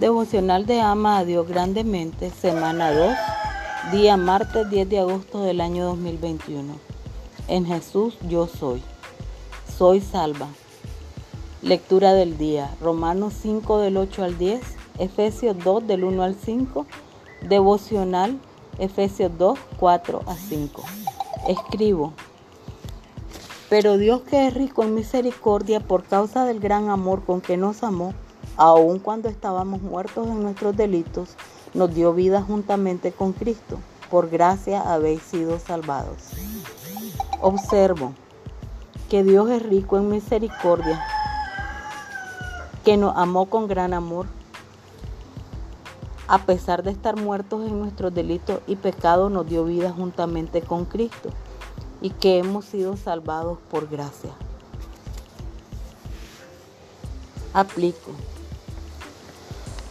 Devocional de Ama a Dios grandemente, semana 2, día martes 10 de agosto del año 2021. En Jesús yo soy. Soy salva. Lectura del día. Romanos 5 del 8 al 10, Efesios 2 del 1 al 5, Devocional Efesios 2, 4 a 5. Escribo. Pero Dios que es rico en misericordia por causa del gran amor con que nos amó, aun cuando estábamos muertos en nuestros delitos, nos dio vida juntamente con Cristo. Por gracia habéis sido salvados. Observo que Dios es rico en misericordia, que nos amó con gran amor, a pesar de estar muertos en nuestros delitos y pecados, nos dio vida juntamente con Cristo y que hemos sido salvados por gracia. Aplico.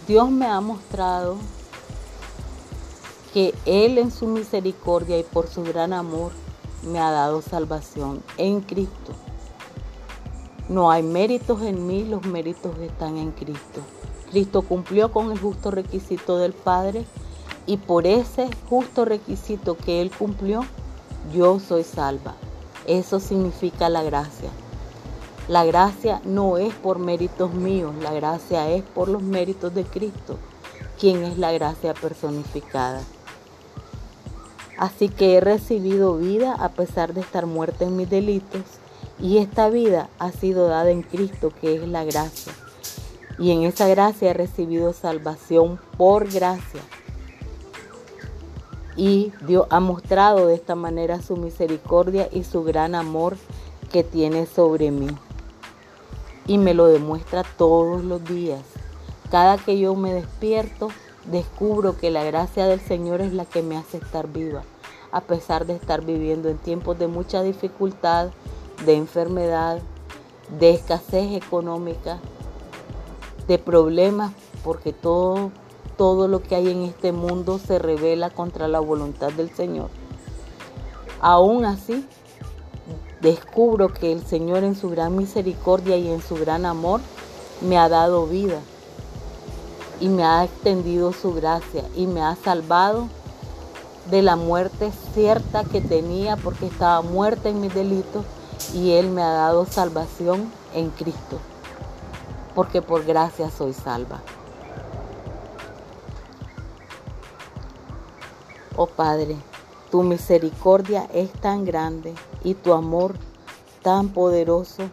Dios me ha mostrado que Él en su misericordia y por su gran amor me ha dado salvación en Cristo. No hay méritos en mí, los méritos están en Cristo. Cristo cumplió con el justo requisito del Padre y por ese justo requisito que Él cumplió, yo soy salva. Eso significa la gracia. La gracia no es por méritos míos, la gracia es por los méritos de Cristo, quien es la gracia personificada. Así que he recibido vida a pesar de estar muerta en mis delitos y esta vida ha sido dada en Cristo, que es la gracia. Y en esa gracia he recibido salvación por gracia. Y Dios ha mostrado de esta manera su misericordia y su gran amor que tiene sobre mí y me lo demuestra todos los días. Cada que yo me despierto, descubro que la gracia del Señor es la que me hace estar viva, a pesar de estar viviendo en tiempos de mucha dificultad, de enfermedad, de escasez económica, de problemas, porque todo, todo lo que hay en este mundo se revela contra la voluntad del Señor. Aún así, descubro que el Señor en su gran misericordia y en su gran amor me ha dado vida y me ha extendido su gracia y me ha salvado de la muerte cierta que tenía porque estaba muerta en mis delitos y Él me ha dado salvación en Cristo, porque por gracia soy salva. Oh Padre, tu misericordia es tan grande y tu amor tan poderoso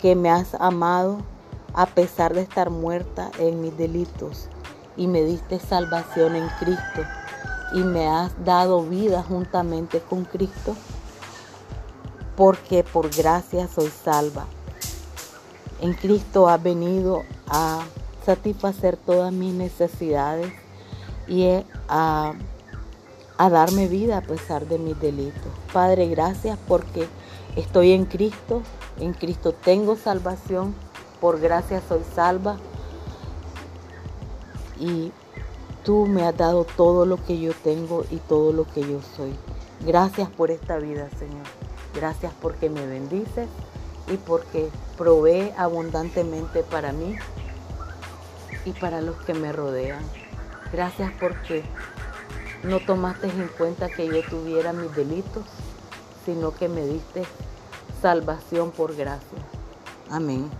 que me has amado a pesar de estar muerta en mis delitos y me diste salvación en Cristo y me has dado vida juntamente con Cristo porque por gracia soy salva. En Cristo has venido a satisfacer todas mis necesidades y a a darme vida a pesar de mis delitos. Padre, gracias porque estoy en Cristo, en Cristo tengo salvación, por gracia soy salva y tú me has dado todo lo que yo tengo y todo lo que yo soy. Gracias por esta vida, Señor. Gracias porque me bendices y porque provee abundantemente para mí y para los que me rodean. Gracias porque no tomaste en cuenta que yo tuviera mis delitos, sino que me diste salvación por gracia. Amén.